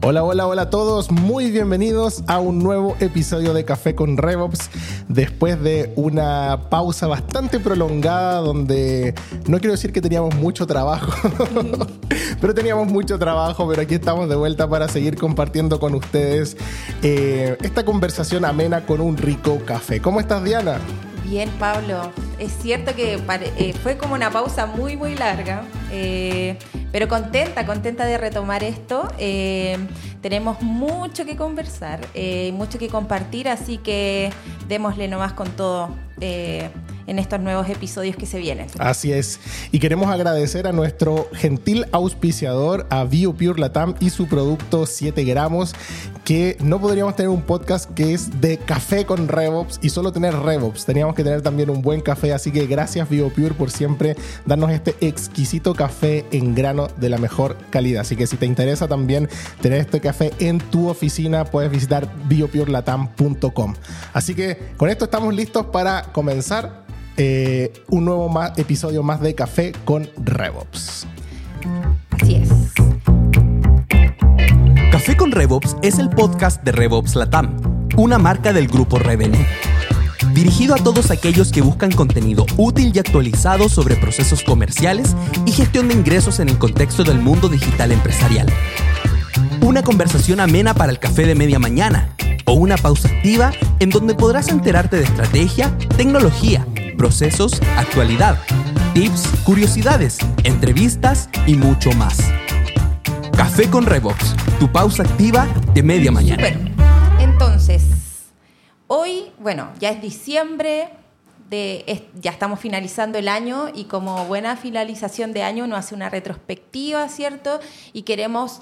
Hola, hola, hola a todos. Muy bienvenidos a un nuevo episodio de Café con RevOps. Después de una pausa bastante prolongada donde no quiero decir que teníamos mucho trabajo, pero teníamos mucho trabajo, pero aquí estamos de vuelta para seguir compartiendo con ustedes eh, esta conversación amena con un rico café. ¿Cómo estás, Diana? Bien, Pablo. Es cierto que eh, fue como una pausa muy, muy larga, eh, pero contenta, contenta de retomar esto. Eh, tenemos mucho que conversar, mucho que compartir, así que démosle nomás con todo en estos nuevos episodios que se vienen. Así es. Y queremos agradecer a nuestro gentil auspiciador, a BioPure Latam y su producto 7 gramos, que no podríamos tener un podcast que es de café con RevOps y solo tener RevOps. Teníamos que tener también un buen café, así que gracias BioPure por siempre darnos este exquisito café en grano de la mejor calidad. Así que si te interesa también tener este café en tu oficina, puedes visitar biopurelatam.com. Así que con esto estamos listos para comenzar eh, un nuevo episodio más de Café con RevOps. Así es. Café con RevOps es el podcast de RevOps Latam, una marca del grupo Revenue. Dirigido a todos aquellos que buscan contenido útil y actualizado sobre procesos comerciales y gestión de ingresos en el contexto del mundo digital empresarial. Una conversación amena para el café de media mañana o una pausa activa en donde podrás enterarte de estrategia, tecnología, procesos, actualidad, tips, curiosidades, entrevistas y mucho más. Café con Revox, tu pausa activa de media mañana. Entonces, hoy, bueno, ya es diciembre, ya estamos finalizando el año y como buena finalización de año nos hace una retrospectiva, ¿cierto? Y queremos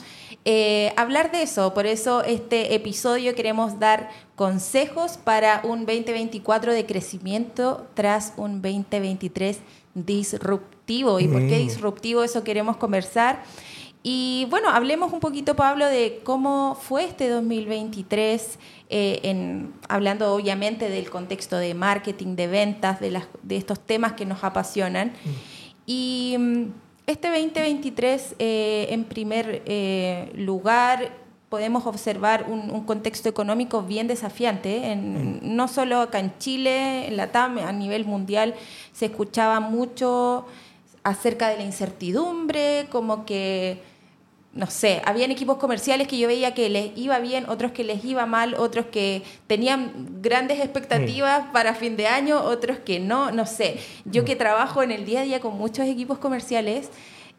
eh, hablar de eso. Por eso este episodio queremos dar consejos para un 2024 de crecimiento tras un 2023 disruptivo. ¿Y por qué mm. disruptivo? Eso queremos conversar. Y bueno, hablemos un poquito, Pablo, de cómo fue este 2023, eh, en, hablando obviamente del contexto de marketing, de ventas, de, las, de estos temas que nos apasionan. Mm. Y mm, este 2023, eh, en primer eh, lugar, podemos observar un, contexto económico bien desafiante. En, mm. No solo acá en Chile, en la TAM, a nivel mundial, se escuchaba mucho acerca de la incertidumbre, como que no sé, habían equipos comerciales que yo veía que les iba bien, otros que les iba mal, otros que tenían grandes expectativas mm. para fin de año, otros que no, no sé. Yo mm. que trabajo en el día a día con muchos equipos comerciales,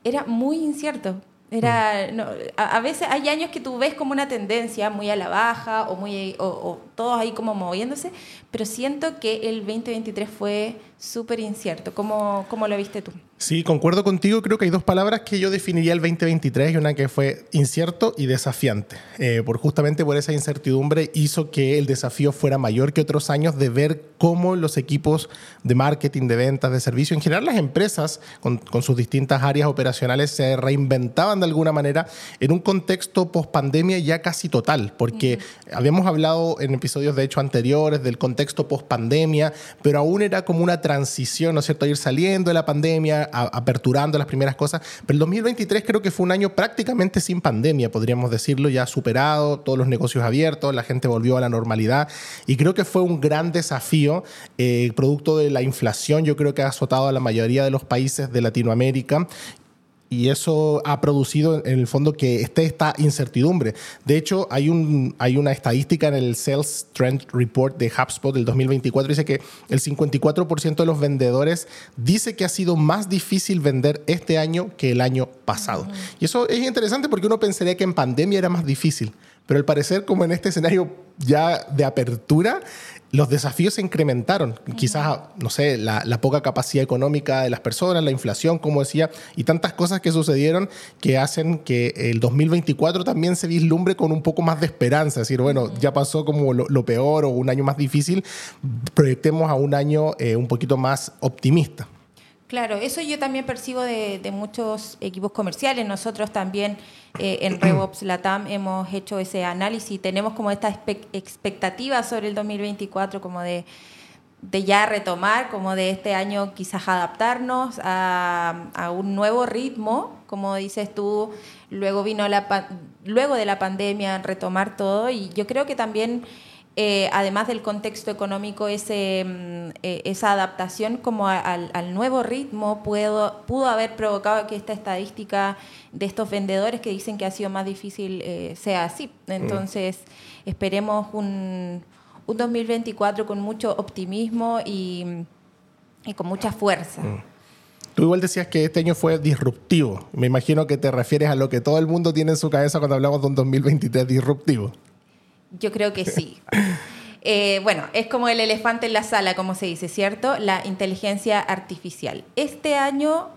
era muy incierto. Era, mm. a, veces hay años que tú ves como una tendencia muy a la baja o, muy, o todos ahí como moviéndose, pero siento que el 2023 fue súper incierto. ¿Cómo, ¿Cómo, lo viste tú? Sí, concuerdo contigo. Creo que hay dos palabras que yo definiría el 2023 y una que fue incierto y desafiante. Eh, por justamente por esa incertidumbre hizo que el desafío fuera mayor que otros años de ver cómo los equipos de marketing, de ventas, de servicio, en general las empresas con, con sus distintas áreas operacionales se reinventaban de alguna manera en un contexto post pandemia ya casi total, porque habíamos hablado en episodios de hecho anteriores del contexto post pandemia, pero aún era como una transición, ¿no es cierto?, a ir saliendo de la pandemia, aperturando las primeras cosas. Pero el 2023 creo que fue un año prácticamente sin pandemia, podríamos decirlo, ya superado, todos los negocios abiertos, la gente volvió a la normalidad y creo que fue un gran desafío, eh, producto de la inflación, yo creo que ha azotado a la mayoría de los países de Latinoamérica y eso ha producido en el fondo que esté esta incertidumbre. De hecho, hay, un, hay una estadística en el Sales Trend Report de HubSpot del 2024, dice que el 54% de los vendedores dice que ha sido más difícil vender este año que el año pasado. Y eso es interesante porque uno pensaría que en pandemia era más difícil, pero al parecer como en este escenario ya de apertura, los desafíos se incrementaron. Quizás, no sé, la, poca capacidad económica de las personas, la inflación, como decía, y tantas cosas que sucedieron que hacen que el 2024 también se vislumbre con un poco más de esperanza. Es decir, bueno, ya pasó como lo, peor o un año más difícil, proyectemos a un año eh, un poquito más optimista. Claro, eso yo también percibo de, muchos equipos comerciales. Nosotros también eh, en RevOps Latam hemos hecho ese análisis tenemos como esta expectativa sobre el 2024, como de, ya retomar, como de este año quizás adaptarnos a, a un nuevo ritmo, como dices tú. Luego vino la, luego de la pandemia, retomar todo y yo creo que también... Eh, además del contexto económico, ese, mm, eh, esa adaptación como al, nuevo ritmo pudo, pudo haber provocado que esta estadística de estos vendedores que dicen que ha sido más difícil eh, sea así. Mm. Entonces, esperemos un, un, 2024 con mucho optimismo y, y con mucha fuerza. Mm. Tú igual decías que este año fue disruptivo. Me imagino que te refieres a lo que todo el mundo tiene en su cabeza cuando hablamos de un 2023 disruptivo. Yo creo que sí. Eh, bueno, es como el elefante en la sala, como se dice, ¿cierto? La inteligencia artificial. Este año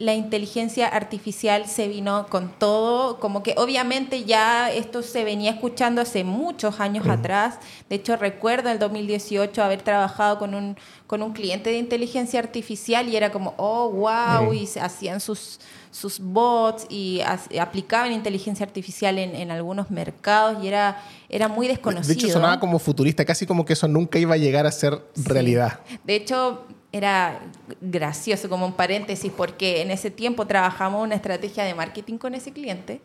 la inteligencia artificial se vino con todo, como que obviamente ya esto se venía escuchando hace muchos años atrás. De hecho, recuerdo en el 2018 haber trabajado con un, con un cliente de inteligencia artificial y era como, oh, wow, y hacían sus sus bots y aplicaban inteligencia artificial en, algunos mercados y era, era muy desconocido. De hecho, sonaba como futurista, casi como que eso nunca iba a llegar a ser realidad. De hecho, era gracioso como un paréntesis porque en ese tiempo trabajamos una estrategia de marketing con ese cliente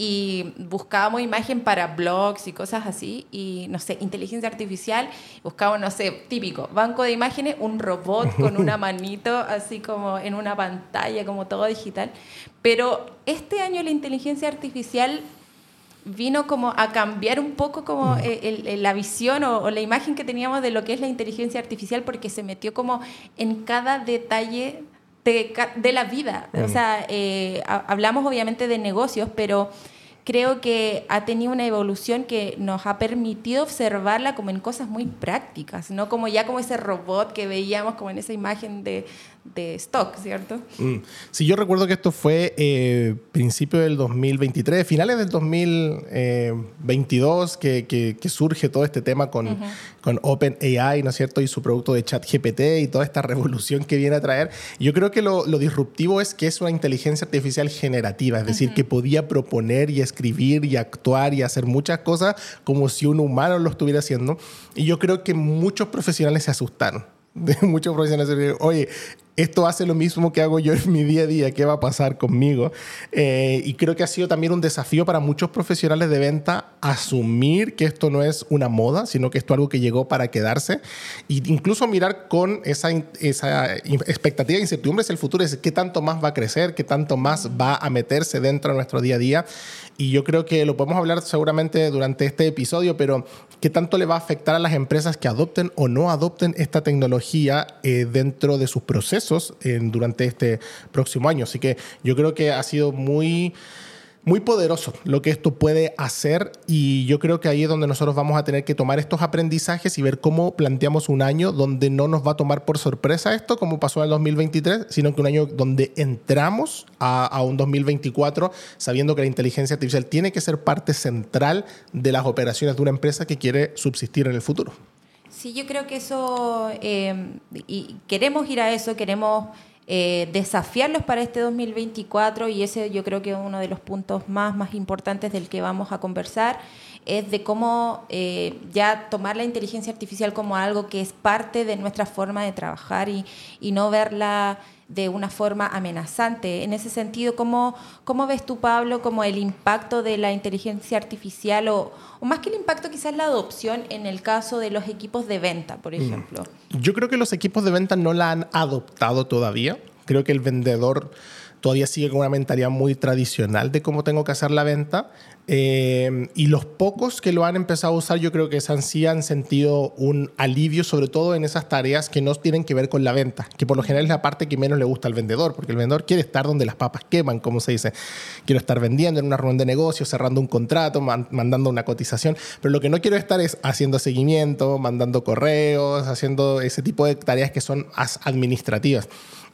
y buscábamos imagen para blogs y cosas así, y no sé, inteligencia artificial, buscábamos, no sé, típico, banco de imágenes, un robot con una manito así como en una pantalla, como todo digital. Pero este año la inteligencia artificial vino como a cambiar un poco como mm. la visión o, la imagen que teníamos de lo que es la inteligencia artificial porque se metió como en cada detalle de, la vida. O sea, eh, hablamos obviamente de negocios, pero creo que ha tenido una evolución que nos ha permitido observarla como en cosas muy prácticas, no como ya como ese robot que veíamos como en esa imagen de, de stock, ¿cierto? Mm. Sí, yo recuerdo que esto fue eh, principio del 2023, finales del 2022, que, que, surge todo este tema con, con OpenAI, ¿no es cierto? Y su producto de ChatGPT y toda esta revolución que viene a traer. Yo creo que lo, lo disruptivo es que es una inteligencia artificial generativa, es decir, que podía proponer y escribir y actuar y hacer muchas cosas como si un humano lo estuviera haciendo. Y yo creo que muchos profesionales se asustaron de muchos profesionales. Oye, esto hace lo mismo que hago yo en mi día a día, ¿qué va a pasar conmigo? Eh, y creo que ha sido también un desafío para muchos profesionales de venta asumir que esto no es una moda, sino que esto es algo que llegó para quedarse. E incluso mirar con esa, esa expectativa e incertidumbre hacia el futuro, es qué tanto más va a crecer, qué tanto más va a meterse dentro de nuestro día a día. Y yo creo que lo podemos hablar seguramente durante este episodio, pero qué tanto le va a afectar a las empresas que adopten o no adopten esta tecnología eh, dentro de sus procesos durante este próximo año. Así que yo creo que ha sido muy muy poderoso lo que esto puede hacer y yo creo que ahí es donde nosotros vamos a tener que tomar estos aprendizajes y ver cómo planteamos un año donde no nos va a tomar por sorpresa esto como pasó en el 2023, sino que un año donde entramos a, a un 2024 sabiendo que la inteligencia artificial tiene que ser parte central de las operaciones de una empresa que quiere subsistir en el futuro. Sí, yo creo que eso, eh, y queremos ir a eso, queremos eh, desafiarlos para este 2024 y ese yo creo que es uno de los puntos más, más importantes del que vamos a conversar, es de cómo eh, ya tomar la inteligencia artificial como algo que es parte de nuestra forma de trabajar y, y no verla de una forma amenazante. En ese sentido, ¿cómo, cómo ves tú, Pablo, como el impacto de la inteligencia artificial o, o, más que el impacto, quizás la adopción en el caso de los equipos de venta, por mm. ejemplo? Yo creo que los equipos de venta no la han adoptado todavía. Creo que el vendedor todavía sigue con una mentalidad muy tradicional de cómo tengo que hacer la venta. Eh, y los pocos que lo han empezado a usar, yo creo que sí han sentido un alivio, sobre todo en esas tareas que no tienen que ver con la venta, que por lo general es la parte que menos le gusta al vendedor, porque el vendedor quiere estar donde las papas queman, como se dice. Quiero estar vendiendo en una reunión de negocios, cerrando un contrato, mandando una cotización, pero lo que no quiero estar es haciendo seguimiento, mandando correos, haciendo ese tipo de tareas que son administrativas.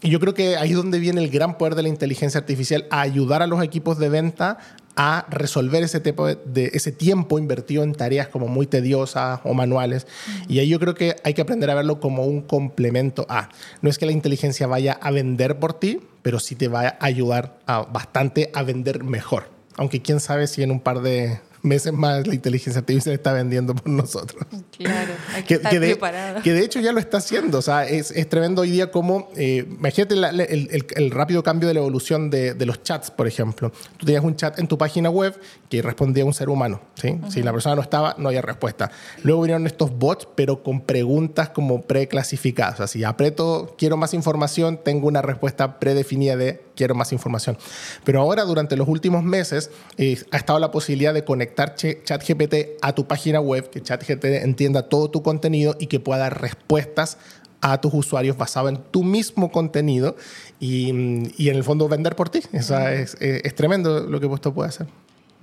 Y yo creo que ahí es donde viene el gran poder de la inteligencia artificial, a ayudar a los equipos de venta a resolver ese, tipo de, ese tiempo invertido en tareas como muy tediosas o manuales. Y ahí yo creo que hay que aprender a verlo como un complemento a. No es que la inteligencia vaya a vender por ti, pero sí te va a ayudar a, bastante a vender mejor. Aunque quién sabe si en un par de, meses más la inteligencia artificial está vendiendo por nosotros. Claro, hay que, estar de, preparado. que de hecho ya lo está haciendo. O sea, es, es tremendo hoy día como, eh, imagínate la- el, el- el rápido cambio de la evolución de, de los chats, por ejemplo. Tú tenías un chat en tu página web que respondía un ser humano. ¿sí? Si la persona no estaba, no había respuesta. Luego vinieron estos bots, pero con preguntas como preclasificadas. O sea, si aprieto, quiero más información, tengo una respuesta predefinida de quiero más información. Pero ahora, durante los últimos meses, eh, ha estado la posibilidad de conectar ChatGPT a tu página web, que ChatGPT entienda todo tu contenido y que pueda dar respuestas a tus usuarios basado en tu mismo contenido y, mm, y en el fondo vender por ti. Eso es, es- es tremendo lo que esto puede hacer.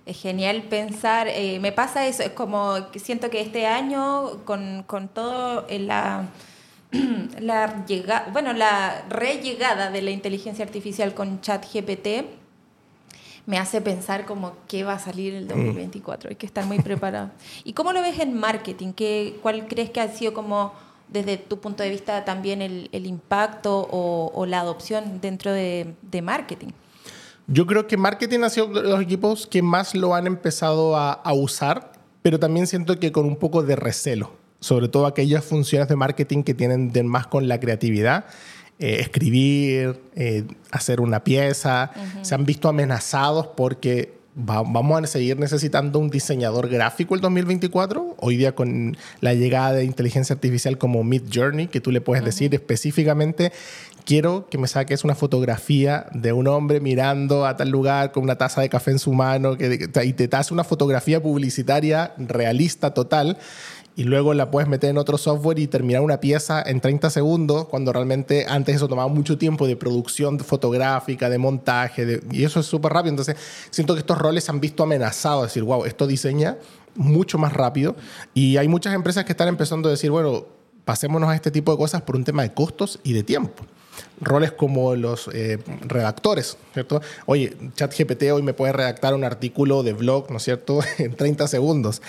Es genial pensar, eh, me pasa eso, es como siento que este año con, con todo en la, la llega, bueno, la rellegada de la inteligencia artificial con ChatGPT me hace pensar como qué va a salir el 2024, hay que estar muy preparado. ¿Y cómo lo ves en marketing? ¿Qué, ¿Cuál crees que ha sido como desde tu punto de vista también el, el impacto o, o la adopción dentro de, de marketing? Yo creo que marketing ha sido de los equipos que más lo han empezado a, a usar, pero también siento que con un poco de recelo, sobre todo aquellas funciones de marketing que tienen más con la creatividad. eh, escribir, eh, hacer una pieza, se han visto amenazados porque va- vamos a seguir necesitando un diseñador gráfico el 2024. Hoy día con la llegada de inteligencia artificial como Mid Journey, que tú le puedes decir específicamente, quiero que me saques una fotografía de un hombre mirando a tal lugar con una taza de café en su mano, que, que- y te hace una fotografía publicitaria realista total y luego la puedes meter en otro software y terminar una pieza en 30 segundos, cuando realmente antes eso tomaba mucho tiempo de producción fotográfica, de montaje, de- y eso es súper rápido. Entonces, siento que estos roles se han visto amenazados, decir, wow, esto diseña mucho más rápido. Y hay muchas empresas que están empezando a decir, bueno, pasémonos a este tipo de cosas por un tema de costos y de tiempo. Roles como los eh, redactores, ¿cierto? Oye, ChatGPT hoy me puede redactar un artículo de blog, ¿no es cierto?, en 30 segundos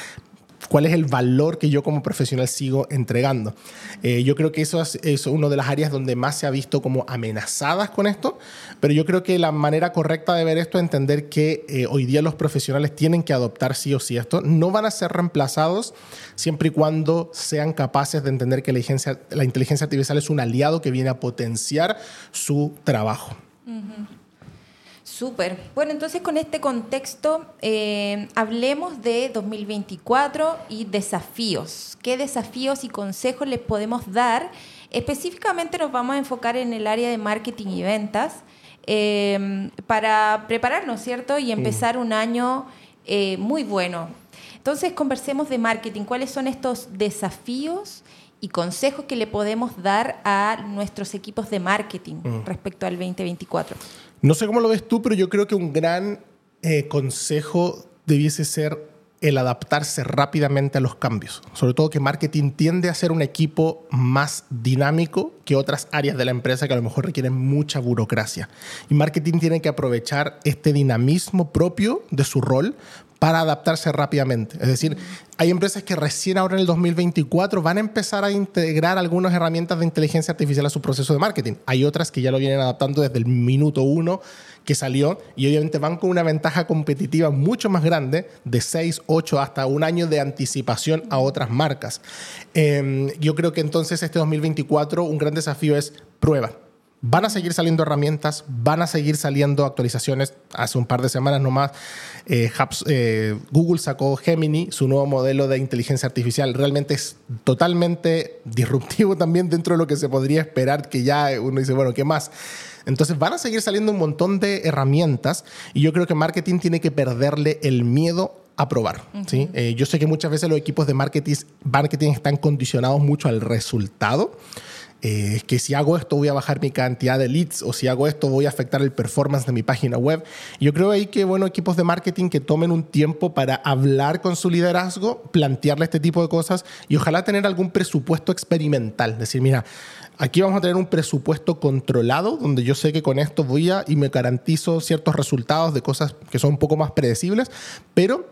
cuál es el valor que yo como profesional sigo entregando. Eh, yo creo que eso es, es una de las áreas donde más se ha visto como amenazadas con esto, pero yo creo que la manera correcta de ver esto es entender que eh, hoy día los profesionales tienen que adoptar sí o sí esto. No van a ser reemplazados siempre y cuando sean capaces de entender que la inteligencia, la inteligencia artificial es un aliado que viene a potenciar su trabajo. Súper. Bueno, entonces con este contexto, eh, hablemos de 2024 y desafíos. ¿Qué desafíos y consejos les podemos dar? Específicamente nos vamos a enfocar en el área de marketing y ventas eh, para prepararnos, ¿cierto? Y empezar un año eh, muy bueno. Entonces, conversemos de marketing. ¿Cuáles son estos desafíos y consejos que le podemos dar a nuestros equipos de marketing respecto al 2024? No sé cómo lo ves tú, pero yo creo que un gran eh, consejo debiese ser el adaptarse rápidamente a los cambios. Sobre todo que marketing tiende a ser un equipo más dinámico que otras áreas de la empresa que a lo mejor requieren mucha burocracia. Y marketing tiene que aprovechar este dinamismo propio de su rol para adaptarse rápidamente. Es decir, hay empresas que recién ahora en el 2024 van a empezar a integrar algunas herramientas de inteligencia artificial a su proceso de marketing. Hay otras que ya lo vienen adaptando desde el minuto uno que salió y obviamente van con una ventaja competitiva mucho más grande de 6, 8 hasta un año de anticipación a otras marcas. Eh, yo creo que entonces este 2024 un gran desafío es prueba. Van a seguir saliendo herramientas, van a seguir saliendo actualizaciones. Hace un par de semanas nomás, eh, Hubs- eh, Google sacó Gemini, su nuevo modelo de inteligencia artificial. Realmente es totalmente disruptivo también dentro de lo que se podría esperar, que ya uno dice, bueno, ¿qué más? Entonces van a seguir saliendo un montón de herramientas y yo creo que marketing tiene que perderle el miedo a probar. ¿sí? Eh, yo sé que muchas veces los equipos de marketing, marketing están condicionados mucho al resultado. Eh, que si hago esto voy a bajar mi cantidad de leads o si hago esto voy a afectar el performance de mi página web. Yo creo ahí que, bueno, equipos de marketing que tomen un tiempo para hablar con su liderazgo, plantearle este tipo de cosas y ojalá tener algún presupuesto experimental. Decir, mira, aquí vamos a tener un presupuesto controlado donde yo sé que con esto voy a y me garantizo ciertos resultados de cosas que son un poco más predecibles, pero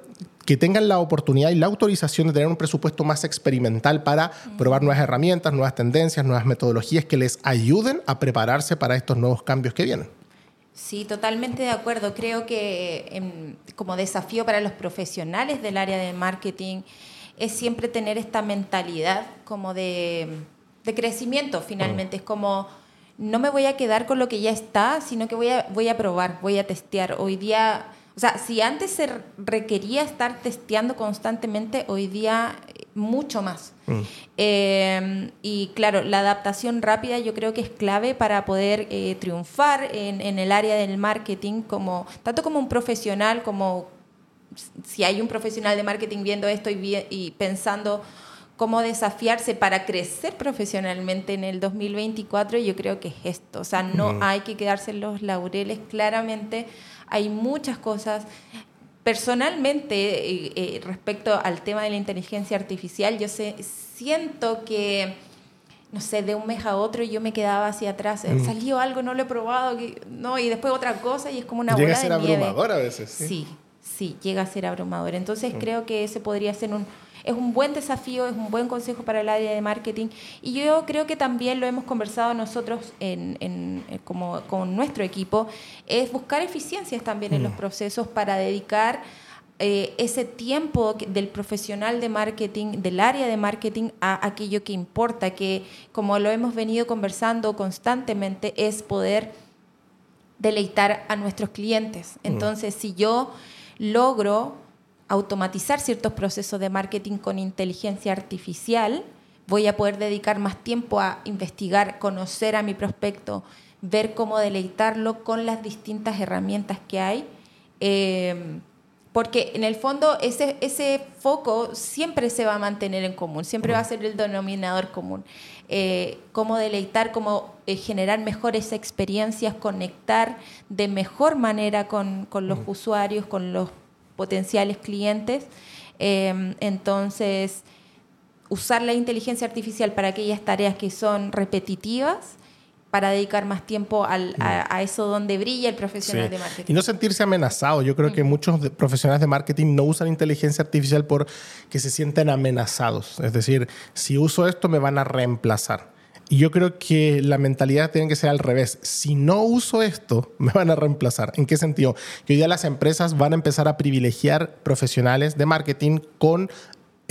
que tengan la oportunidad y la autorización de tener un presupuesto más experimental para probar nuevas herramientas, nuevas tendencias, nuevas metodologías que les ayuden a prepararse para estos nuevos cambios que vienen. Sí, totalmente de acuerdo. Creo que em, como desafío para los profesionales del área de marketing es siempre tener esta mentalidad como de, de crecimiento finalmente. Es como no me voy a quedar con lo que ya está, sino que voy a, voy a probar, voy a testear. Hoy día, o sea, si antes se requería estar testeando constantemente, hoy día eh, mucho más. Mm. Eh, y claro, la adaptación rápida yo creo que es clave para poder eh, triunfar en, en, el área del marketing, como, tanto como un profesional, como si hay un profesional de marketing viendo esto y, y pensando cómo desafiarse para crecer profesionalmente en el 2024, yo creo que es esto. O sea, no hay que quedarse en los laureles, claramente hay muchas cosas. Personalmente, eh, eh, respecto al tema de la inteligencia artificial, yo sé, siento que, no sé, de un mes a otro yo me quedaba hacia atrás. Salió algo, no lo he probado, no, y después otra cosa y es como una llega bola a ser abrumador a veces. ¿sí? sí, llega a ser abrumador. Entonces creo que ese podría ser un es un buen desafío, es un buen consejo para el área de marketing y yo creo que también lo hemos conversado nosotros en, eh, como, con nuestro equipo, es buscar eficiencias también en los mm. procesos para dedicar eh, ese tiempo del profesional de marketing, del área de marketing, a aquello que importa, que como lo hemos venido conversando constantemente, es poder deleitar a nuestros clientes. Mm. Entonces, si yo logro automatizar ciertos procesos de marketing con inteligencia artificial, voy a poder dedicar más tiempo a investigar, conocer a mi prospecto, ver cómo deleitarlo con las distintas herramientas que hay. Eh, porque en el fondo ese, ese foco siempre se va a mantener en común, siempre va a ser el denominador común. Eh, cómo deleitar, cómo eh, generar mejores experiencias, conectar de mejor manera con, con los usuarios, con los potenciales clientes. Em, entonces, usar la inteligencia artificial para aquellas tareas que son repetitivas para dedicar más tiempo a, eso donde brilla el profesional de marketing. Y no sentirse amenazado. Yo creo que muchos profesionales de marketing no usan inteligencia artificial porque se sienten amenazados. Es decir, si uso esto me van a reemplazar. Y yo creo que la mentalidad tiene que ser al revés. Si no uso esto, me van a reemplazar. ¿En qué sentido? Que hoy día las empresas van a empezar a privilegiar profesionales de marketing con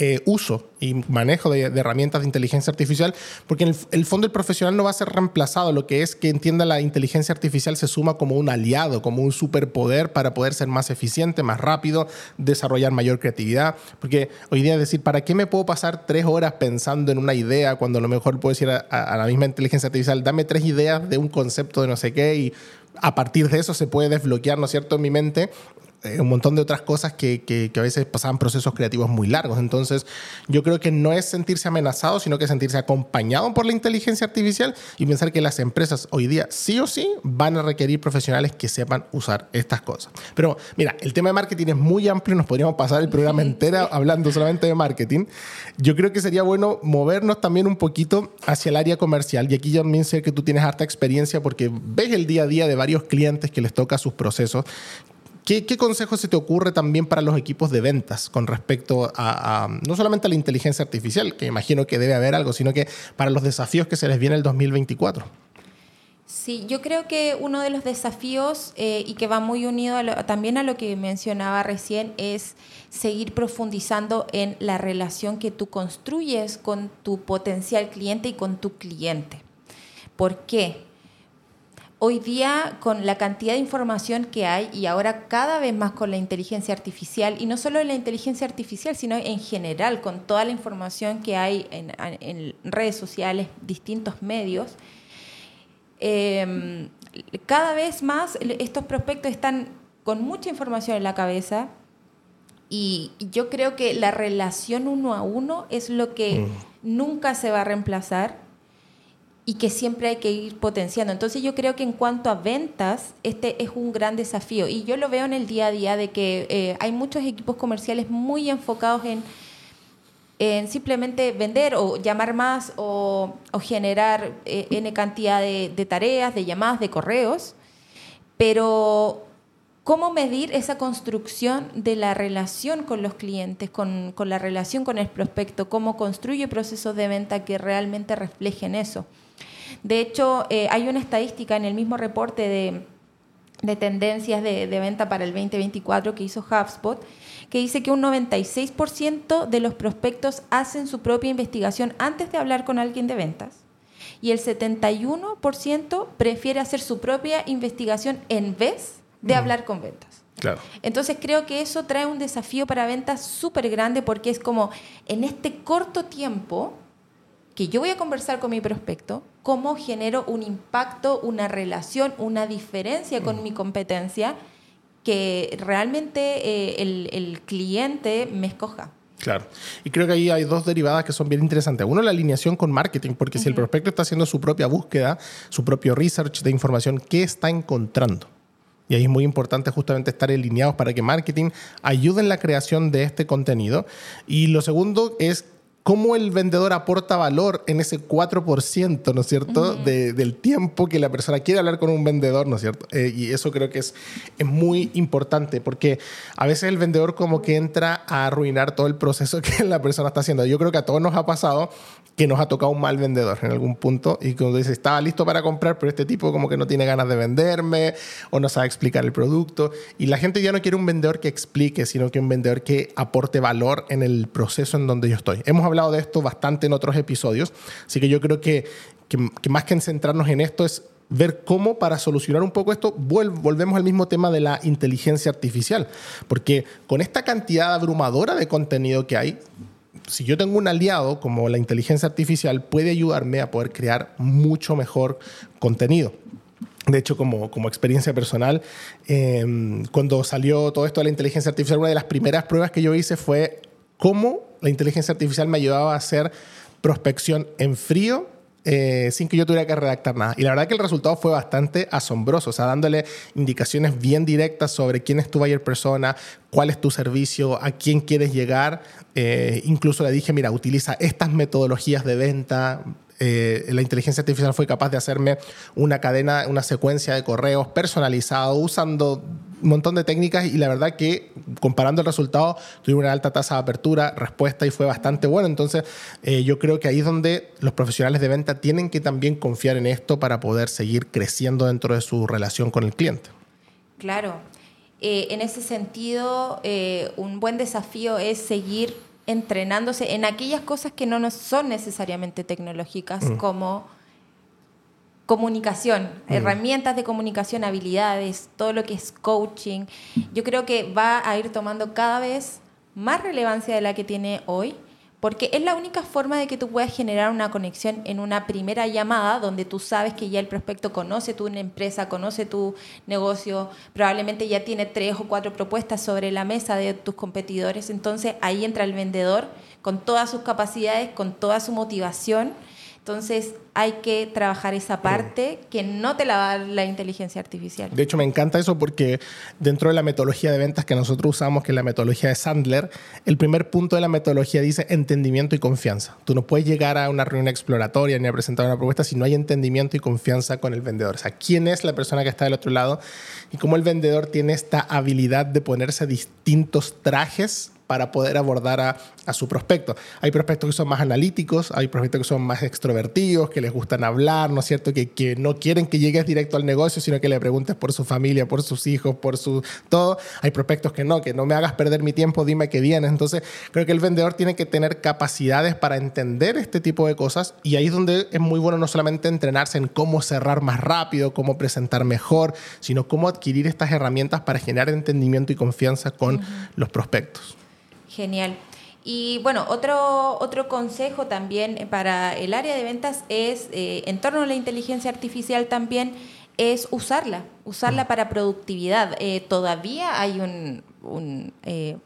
eh, uso y manejo de, herramientas de inteligencia artificial, porque en el, fondo el profesional no va a ser reemplazado, lo que es que entienda la inteligencia artificial se suma como un aliado, como un superpoder para poder ser más eficiente, más rápido, desarrollar mayor creatividad, porque hoy día decir, ¿para qué me puedo pasar tres horas pensando en una idea cuando a lo mejor puedo decir a, a la misma inteligencia artificial, dame tres ideas de un concepto de no sé qué y a partir de eso se puede desbloquear, ¿no es cierto?, en mi mente eh, un montón de otras cosas que, que, a veces pasaban procesos creativos muy largos. Entonces, yo creo que no es sentirse amenazado, sino que sentirse acompañado por la inteligencia artificial y pensar que las empresas hoy día sí o sí van a requerir profesionales que sepan usar estas cosas. Pero mira, el tema de marketing es muy amplio, nos podríamos pasar el programa entero hablando solamente de marketing. Yo creo que sería bueno movernos también un poquito hacia el área comercial. Y aquí yo también sé que tú tienes harta experiencia porque ves el día a día de varios clientes que les toca sus procesos ¿Qué, ¿Qué, consejo se te ocurre también para los equipos de ventas con respecto a, no solamente a la inteligencia artificial, que imagino que debe haber algo, sino que para los desafíos que se les viene el 2024? Sí, yo creo que uno de los desafíos eh, y que va muy unido también a lo que mencionaba recién es seguir profundizando en la relación que tú construyes con tu potencial cliente y con tu cliente. ¿Por qué? Hoy día con la cantidad de información que hay y ahora cada vez más con la inteligencia artificial, y no solo la inteligencia artificial, sino en general con toda la información que hay en, redes sociales, distintos medios, em, cada vez más estos prospectos están con mucha información en la cabeza y yo creo que la relación uno a uno es lo que mm. nunca se va a reemplazar y que siempre hay que ir potenciando. Entonces yo creo que en cuanto a ventas, este es un gran desafío y yo lo veo en el día a día de que eh, hay muchos equipos comerciales muy enfocados en, en simplemente vender o llamar más o, generar eh, N cantidad de tareas, de llamadas, de correos, pero ¿Cómo medir esa construcción de la relación con los clientes, con, la relación con el prospecto? ¿Cómo construye procesos de venta que realmente reflejen eso? De hecho, eh, hay una estadística en el mismo reporte de, de tendencias de, de venta para el 2024 que hizo HubSpot, que dice que un 96% de los prospectos hacen su propia investigación antes de hablar con alguien de ventas y el 71% prefiere hacer su propia investigación en vez de hablar con ventas. Claro. Entonces creo que eso trae un desafío para ventas súper grande porque es como en este corto tiempo que yo voy a conversar con mi prospecto, cómo genero un impacto, una relación, una diferencia con mi competencia que realmente eh, el, el cliente me escoja. Claro. Y creo que ahí hay dos derivadas que son bien interesantes. Uno, la alineación con marketing, porque si el prospecto está haciendo su propia búsqueda, su propio research de información, ¿qué está encontrando? Y ahí es muy importante justamente estar alineados para que marketing ayude en la creación de este contenido. Y lo segundo es cómo el vendedor aporta valor en ese 4%, ¿no es cierto?, del tiempo que la persona quiere hablar con un vendedor, ¿no es cierto? Eh, y eso creo que es, es muy importante porque a veces el vendedor como que entra a arruinar todo el proceso que la persona está haciendo. Yo creo que a todos nos ha pasado que nos ha tocado un mal vendedor en algún punto y cuando dice, estaba listo para comprar, pero este tipo como que no tiene ganas de venderme o no sabe explicar el producto. Y la gente ya no quiere un vendedor que explique, sino que un vendedor que aporte valor en el proceso en donde yo estoy. Hemos hablado de esto bastante en otros episodios, así que yo creo que, que, más que centrarnos en esto es ver cómo para solucionar un poco esto volvemos al mismo tema de la inteligencia artificial, porque con esta cantidad abrumadora de contenido que hay, si yo tengo un aliado como la inteligencia artificial, puede ayudarme a poder crear mucho mejor contenido. De hecho, como, como experiencia personal, em, cuando salió todo esto de la inteligencia artificial, una de las primeras pruebas que yo hice fue cómo la inteligencia artificial me ayudaba a hacer prospección en frío eh, sin que yo tuviera que redactar nada. Y la verdad que el resultado fue bastante asombroso, o sea, dándole indicaciones bien directas sobre quién es tu buyer persona, cuál es tu servicio, a quién quieres llegar. Eh, incluso le dije, mira, utiliza estas metodologías de venta, eh, la inteligencia artificial fue capaz de hacerme una cadena, una secuencia de correos personalizado usando un montón de técnicas y la verdad que comparando el resultado tuve una alta tasa de apertura, respuesta y fue bastante bueno. Entonces eh, yo creo que ahí es donde los profesionales de venta tienen que también confiar en esto para poder seguir creciendo dentro de su relación con el cliente. Claro. Eh, en ese sentido, un buen desafío es seguir entrenándose en aquellas cosas que no son necesariamente tecnológicas, mm. como comunicación, mm. herramientas de comunicación, habilidades, todo lo que es coaching. Yo creo que va a ir tomando cada vez más relevancia de la que tiene hoy porque es la única forma de que tú puedas generar una conexión en una primera llamada donde tú sabes que ya el prospecto conoce tu empresa, conoce tu negocio, probablemente ya tiene tres o cuatro propuestas sobre la mesa de tus competidores. Entonces ahí entra el vendedor con todas sus capacidades, con toda su motivación entonces hay que trabajar esa parte que no te la da la inteligencia artificial. De hecho, me encanta eso porque dentro de la metodología de ventas que nosotros usamos, que es la metodología de Sandler, el primer punto de la metodología dice entendimiento y confianza. Tú no puedes llegar a una reunión exploratoria ni a presentar una propuesta si no hay entendimiento y confianza con el vendedor. O sea, quién es la persona que está del otro lado y cómo el vendedor tiene esta habilidad de ponerse distintos trajes para poder abordar a, su prospecto. Hay prospectos que son más analíticos, hay prospectos que son más extrovertidos, que les gustan hablar, ¿no es cierto? Que, que no quieren que llegues directo al negocio, sino que le preguntes por su familia, por sus hijos, por su todo. Hay prospectos que no, que no me hagas perder mi tiempo, dime que vienes. Entonces, creo que el vendedor tiene que tener capacidades para entender este tipo de cosas y ahí es donde es muy bueno no solamente entrenarse en cómo cerrar más rápido, cómo presentar mejor, sino cómo adquirir estas herramientas para generar entendimiento y confianza con los prospectos. Genial. Y bueno, otro, otro consejo también para el área de ventas es, eh, en torno a la inteligencia artificial también, es usarla, usarla para productividad. Eh, todavía hay un, un eh,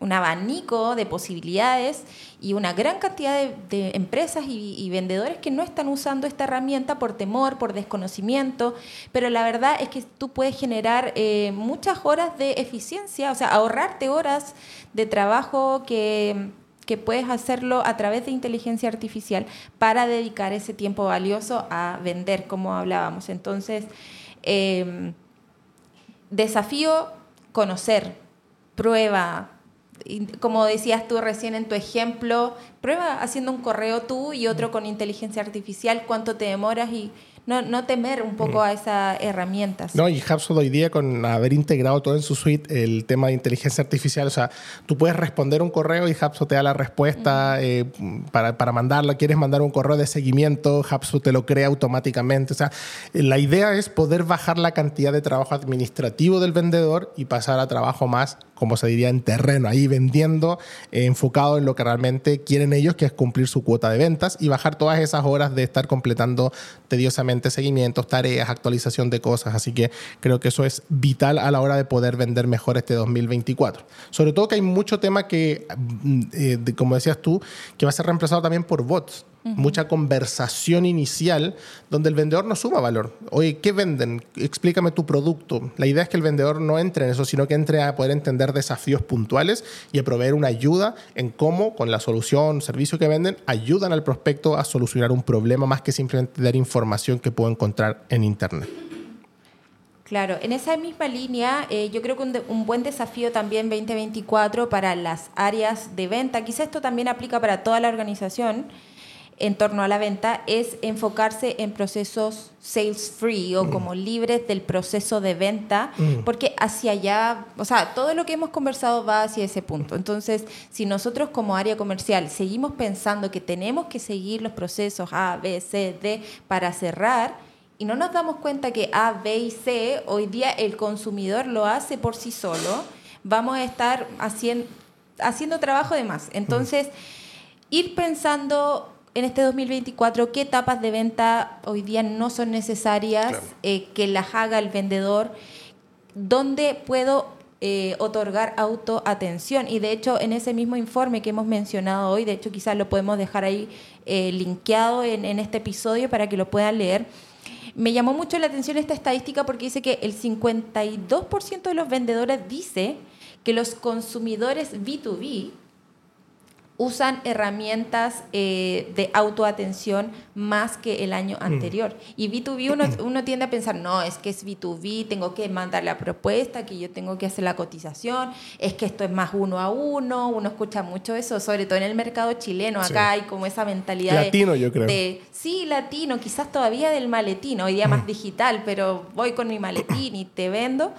un abanico de posibilidades y una gran cantidad de, empresas y, vendedores que no están usando esta herramienta por temor, por desconocimiento, pero la verdad es que tú puedes generar eh, muchas horas de eficiencia, o sea, ahorrarte horas de trabajo que, puedes hacerlo a través de inteligencia artificial para dedicar ese tiempo valioso a vender, como hablábamos. Entonces, em, desafío, conocer, prueba, como decías tú recién en tu ejemplo, prueba haciendo un correo tú y otro con inteligencia artificial, cuánto te demoras y no, no temer un poco a esas herramientas. No, y HubSpot hoy día con haber integrado todo en su suite el tema de inteligencia artificial, o sea, tú puedes responder un correo y HubSpot te da la respuesta eh, para, para mandarla, quieres mandar un correo de seguimiento, HubSpot te lo crea automáticamente, o sea, la idea es poder bajar la cantidad de trabajo administrativo del vendedor y pasar a trabajo más como se diría, en terreno, ahí vendiendo, eh, enfocado en lo que realmente quieren ellos, que es cumplir su cuota de ventas y bajar todas esas horas de estar completando tediosamente seguimientos, tareas, actualización de cosas. Así que creo que eso es vital a la hora de poder vender mejor este 2024. Sobre todo que hay mucho tema que, mm, eh, como decías tú, que va a ser reemplazado también por bots mucha conversación inicial donde el vendedor no suma valor. Oye, ¿qué venden? Explícame tu producto. La idea es que el vendedor no entre en eso, sino que entre a poder entender desafíos puntuales y a proveer una ayuda en cómo, con la solución, servicio que venden, ayudan al prospecto a solucionar un problema más que simplemente dar información que puedo encontrar en Internet. Claro, en esa misma línea, eh, yo creo que un, un, buen desafío también 2024 para las áreas de venta, quizá esto también aplica para toda la organización, en torno a la venta es enfocarse en procesos sales free o mm. como libres del proceso de venta, mm. porque hacia allá, o sea, todo lo que hemos conversado va hacia ese punto. Entonces, si nosotros como área comercial seguimos pensando que tenemos que seguir los procesos A, B, C, D para cerrar, y no nos damos cuenta que A, B y C hoy día el consumidor lo hace por sí solo, vamos a estar haciendo, haciendo trabajo de más. Entonces, ir pensando en este 2024 qué etapas de venta hoy día no son necesarias, eh, que las haga el vendedor, dónde puedo eh, otorgar autoatención. Y de hecho, en ese mismo informe que hemos mencionado hoy, de hecho quizás lo podemos dejar ahí eh, linkeado en, en este episodio para que lo puedan leer. Me llamó mucho la atención esta estadística porque dice que el 52% de los vendedores dice que los consumidores B2B usan herramientas eh, de autoatención más que el año mm. anterior. Y B2B uno, uno, tiende a pensar, no, es que es B2B, tengo que mandar la propuesta, que yo tengo que hacer la cotización, es que esto es más uno a uno, uno escucha mucho eso, sobre todo en el mercado chileno, acá hay como esa mentalidad latino, yo creo. de, sí, latino, quizás todavía del maletín, hoy día más digital, pero voy con mi maletín y te vendo.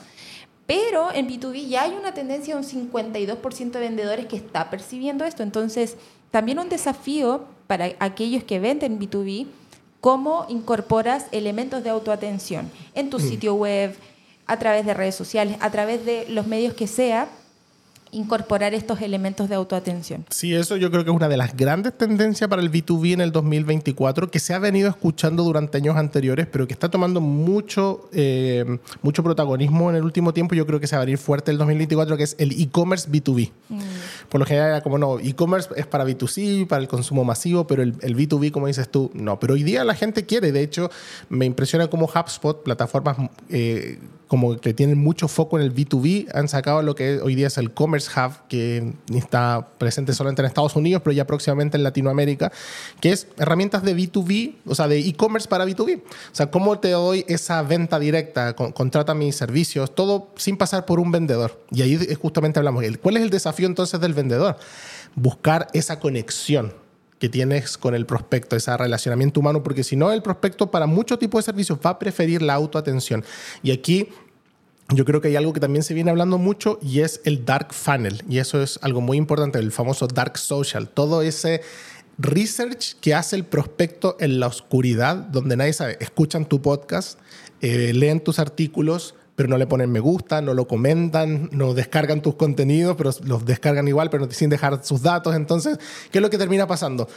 Pero en B2B ya hay una tendencia de un 52% de vendedores que está percibiendo esto. Entonces, también un desafío para aquellos que venden B2B, cómo incorporas elementos de autoatención en tu mm. sitio web, a través de redes sociales, a través de los medios que sea, incorporar estos elementos de autoatención. Sí, eso yo creo que es una de las grandes tendencias para el B2B en el 2024 que se ha venido escuchando durante años anteriores, pero que está tomando mucho, eh, mucho protagonismo en el último tiempo. Yo creo que se va a venir fuerte el 2024, que es el e-commerce B2B. Mm. Por lo general era como, no, e-commerce es para B2C, para el consumo masivo, pero el, el, B2B, como dices tú, no. Pero hoy día la gente quiere, de hecho, me impresiona como HubSpot, plataformas... Eh, como que tienen mucho foco en el B2B, han sacado lo que hoy día es el Commerce Hub, que está presente solamente en Estados Unidos, pero ya próximamente en Latinoamérica, que es herramientas de B2B, o sea, de e-commerce para B2B. O sea, cómo te doy esa venta directa, contrata mis servicios, todo sin pasar por un vendedor. Y ahí justamente hablamos, ¿cuál es el desafío entonces del vendedor? Buscar esa conexión que tienes con el prospecto, ese relacionamiento humano, porque si no, el prospecto para muchos tipos de servicios va a preferir la autoatención. Y aquí yo creo que hay algo que también se viene hablando mucho y es el dark funnel. Y eso es algo muy importante, el famoso dark social. Todo ese research que hace el prospecto en la oscuridad, donde nadie sabe, escuchan tu podcast, eh, leen tus artículos, pero no le ponen me gusta, no lo comentan, no descargan tus contenidos, pero los descargan igual, pero sin dejar sus datos. Entonces, ¿qué es lo que termina pasando?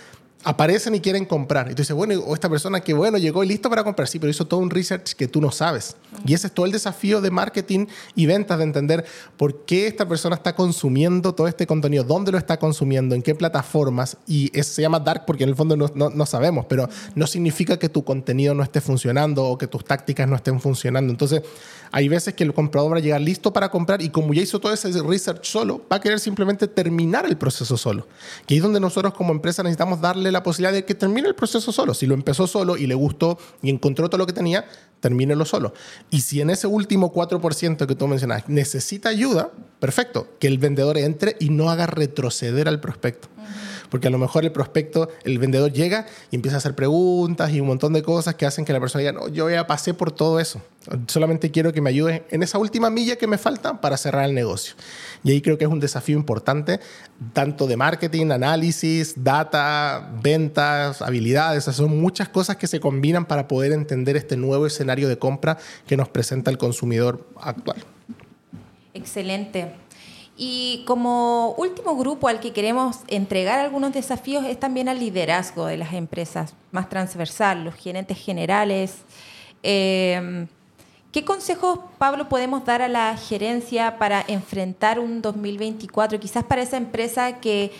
Aparecen y quieren comprar. Y tú dices, bueno, o esta persona que, bueno, llegó y listo para comprar. Sí, pero hizo todo un research que tú no sabes. Y ese es todo el desafío de marketing y ventas, de entender por qué esta persona está consumiendo todo este contenido, dónde lo está consumiendo, en qué plataformas. Y se llama dark porque en el fondo no, no, no, sabemos, pero no significa que tu contenido no esté funcionando o que tus tácticas no estén funcionando. Entonces, hay veces que el comprador va a llegar listo para comprar y como ya hizo todo ese research solo, va a querer simplemente terminar el proceso solo. Ahí es donde nosotros como empresa necesitamos darle la posibilidad de que termine el proceso solo. Si lo empezó solo y le gustó y encontró todo lo que tenía, termínelo solo. Y si en ese último 4% que tú mencionas necesita ayuda, perfecto, que el vendedor entre y no haga retroceder al prospecto. Porque a lo mejor el prospecto, el vendedor llega y empieza a hacer preguntas y un montón de cosas que hacen que la persona diga, no, yo ya pasé por todo eso, solamente quiero que me ayude en esa última milla que me falta para cerrar el negocio. Y ahí creo que es un desafío importante, tanto de marketing, análisis, data, ventas, habilidades, son muchas cosas que se combinan para poder entender este nuevo escenario de compra que nos presenta el consumidor actual. Excelente. Y como último grupo al que queremos entregar algunos desafíos es también al liderazgo de las empresas, más transversal, los gerentes generales. Em, ¿Qué consejos, Pablo, podemos dar a la gerencia para enfrentar un 2024? Quizás para esa empresa que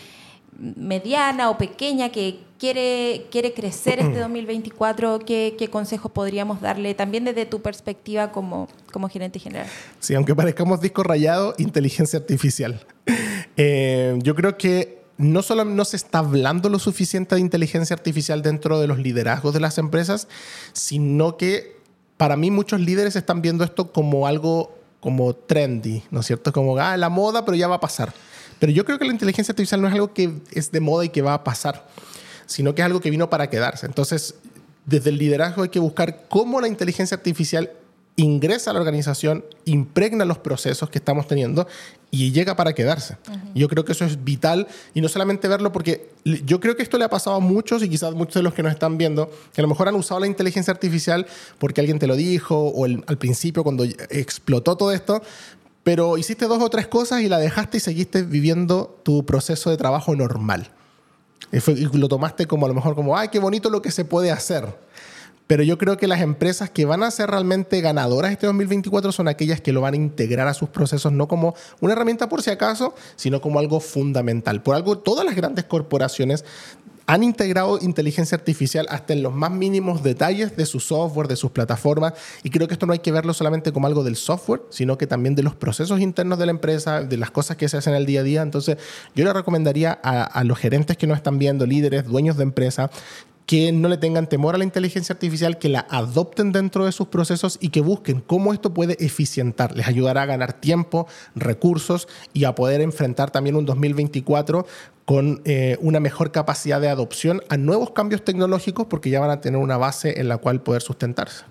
mediana o pequeña que quiere, quiere crecer este 2024, ¿qué, ¿qué, consejos podríamos darle también desde tu perspectiva como, como gerente general? Sí, aunque parezcamos disco rayado, inteligencia artificial. Eh, yo creo que no solo no se está hablando lo suficiente de inteligencia artificial dentro de los liderazgos de las empresas, sino que para mí muchos líderes están viendo esto como algo como trendy, ¿no es cierto? Como, ah, la moda, pero ya va a pasar. Pero yo creo que la inteligencia artificial no es algo que es de moda y que va a pasar, sino que es algo que vino para quedarse. Entonces, desde el liderazgo hay que buscar cómo la inteligencia artificial ingresa a la organización, impregna los procesos que estamos teniendo y llega para quedarse. Yo creo que eso es vital y no solamente verlo porque yo creo que esto le ha pasado a muchos y quizás muchos de los que nos están viendo, que a lo mejor han usado la inteligencia artificial porque alguien te lo dijo o al principio cuando explotó todo esto, pero hiciste dos o tres cosas y la dejaste y seguiste viviendo tu proceso de trabajo normal. Y, lo tomaste como a lo mejor como, ay, qué bonito lo que se puede hacer. Pero yo creo que las empresas que van a ser realmente ganadoras este 2024 son aquellas que lo van a integrar a sus procesos no como una herramienta por si acaso, sino como algo fundamental. Por algo, todas las grandes corporaciones han integrado inteligencia artificial hasta en los más mínimos detalles de su software, de sus plataformas, y creo que esto no hay que verlo solamente como algo del software, sino que también de los procesos internos de la empresa, de las cosas que se hacen el día a día. Entonces, yo le recomendaría a, a los gerentes que nos están viendo, líderes, dueños de empresa, que no le tengan temor a la inteligencia artificial, que la adopten dentro de sus procesos y que busquen cómo esto puede eficientar. Les ayudará a ganar tiempo, recursos y a poder enfrentar también un 2024 con eh, una mejor capacidad de adopción a nuevos cambios tecnológicos porque ya van a tener una base en la cual poder sustentarse.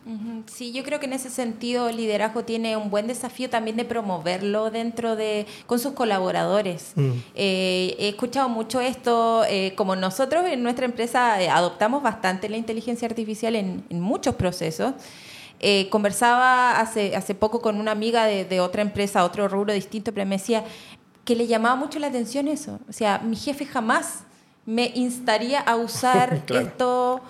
Sí, yo creo que en ese sentido el liderazgo tiene un buen desafío también de promoverlo dentro de con sus colaboradores. Mm. Eh, he escuchado mucho esto, eh, como nosotros en nuestra empresa adoptamos bastante la inteligencia artificial en, muchos procesos. conversaba hace, hace poco con una amiga de, de, otra empresa, otro rubro distinto, pero me decía, que le llamaba mucho la atención eso. O sea, mi jefe jamás me instaría a usar esto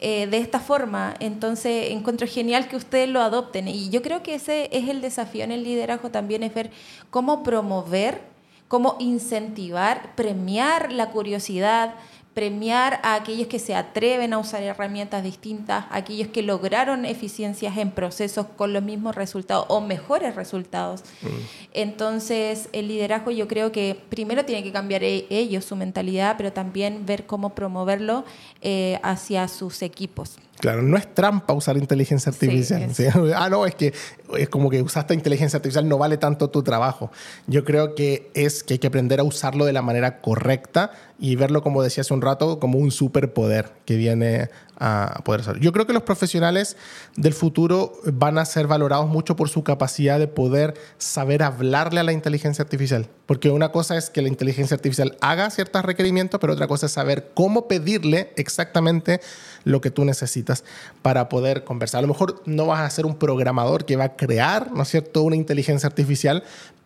eh, de esta forma. Entonces, encuentro genial que ustedes lo adopten. Y yo creo que ese es el desafío en el liderazgo también, es ver cómo promover, cómo incentivar, premiar la curiosidad, premiar a aquellos que se atreven a usar herramientas distintas, aquellos que lograron eficiencias en procesos con los mismos resultados o mejores resultados. Mm. Entonces, el liderazgo yo creo que primero tiene que cambiar e-, ellos su mentalidad, pero también ver cómo promoverlo eh, hacia sus equipos. Claro, no es trampa usar inteligencia artificial. Ah, no, es que es como que usaste inteligencia artificial, no vale tanto tu trabajo. Yo creo que es que hay que aprender a usarlo de la manera correcta y verlo, como decía hace un rato, como un superpoder que viene a poder ser. Yo creo que los profesionales del futuro van a ser valorados mucho por su capacidad de poder saber hablarle a la inteligencia artificial. Porque una cosa es que la inteligencia artificial haga ciertos requerimientos, pero otra cosa es saber cómo pedirle exactamente lo que tú necesitas para poder conversar. A lo mejor no vas a ser un programador que va a crear, ¿no es cierto?, una inteligencia artificial,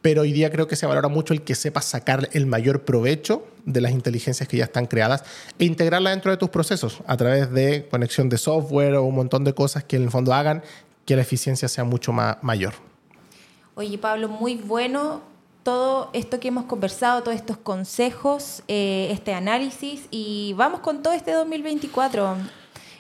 pero hoy día creo que se valora mucho el que sepas sacar el mayor provecho de las inteligencias que ya están creadas e integrarla dentro de tus procesos a través de conexión de software o un montón de cosas que en el fondo hagan que la eficiencia sea mucho más mayor. Oye, Pablo, muy bueno todo esto que hemos conversado, todos estos consejos, eh, este análisis y vamos con todo este 2024.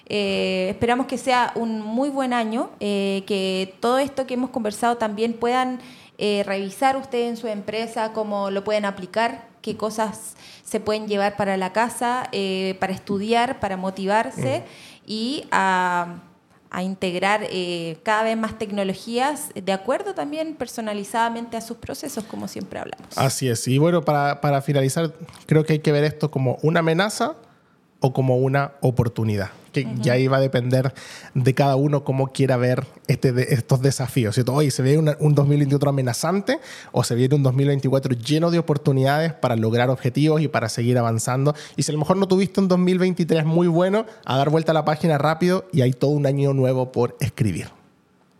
Eh, esperamos que sea un muy buen año, eh, que todo esto que hemos conversado también puedan eh, revisar ustedes en su empresa cómo lo pueden aplicar, qué cosas se pueden llevar para la casa, para estudiar, para motivarse mm. y a, a integrar eh, cada vez más tecnologías de acuerdo también personalizadamente a sus procesos, como siempre hablamos. Así es. Y bueno, para, para finalizar, creo que hay que ver esto como una amenaza o como una oportunidad. Que ya iba a depender de cada uno cómo quiera ver este, de, estos desafíos. ¿cierto? Oye, ¿se ve una, un 2024 amenazante o se viene un 2024 lleno de oportunidades para lograr objetivos y para seguir avanzando? Y si a lo mejor no tuviste un 2023 muy bueno, a dar vuelta a la página rápido y hay todo un año nuevo por escribir.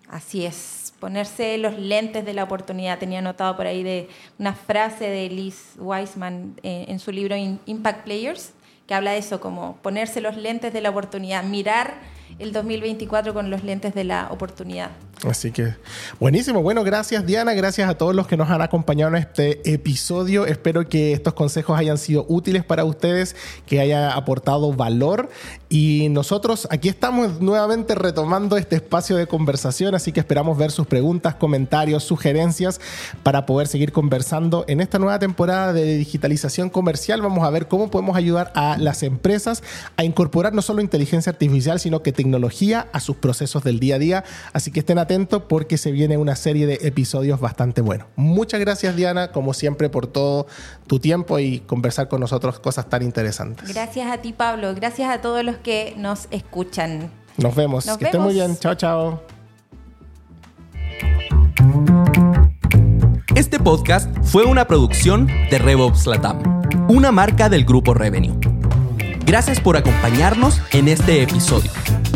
Así es ponerse los lentes de la oportunidad. Tenía anotado por ahí de una frase de Liz Wiseman eh, en su libro Impact Players, que habla de eso, como ponerse los lentes de la oportunidad, mirar el 2024 con los lentes de la oportunidad. Así que buenísimo. Bueno, gracias Diana, gracias a todos los que nos han acompañado en este episodio. Espero que estos consejos hayan sido útiles para ustedes, que haya aportado valor. Y nosotros aquí estamos nuevamente retomando este espacio de conversación, así que esperamos ver sus preguntas, comentarios, sugerencias para poder seguir conversando en esta nueva temporada de digitalización comercial. Vamos a ver cómo podemos ayudar a las empresas a incorporar no solo inteligencia artificial, sino que tecnología a sus procesos del día a día. Así que estén atento porque se viene una serie de episodios bastante buenos. Muchas gracias Diana, como siempre, por todo tu tiempo y conversar con nosotros cosas tan interesantes. Gracias a ti Pablo, gracias a todos los que nos escuchan. Nos vemos, Nos que estén muy vemos. bien. Chao, chao. Este podcast fue una producción de RevOps Latam, una marca del grupo Revenue. Gracias por acompañarnos en este episodio.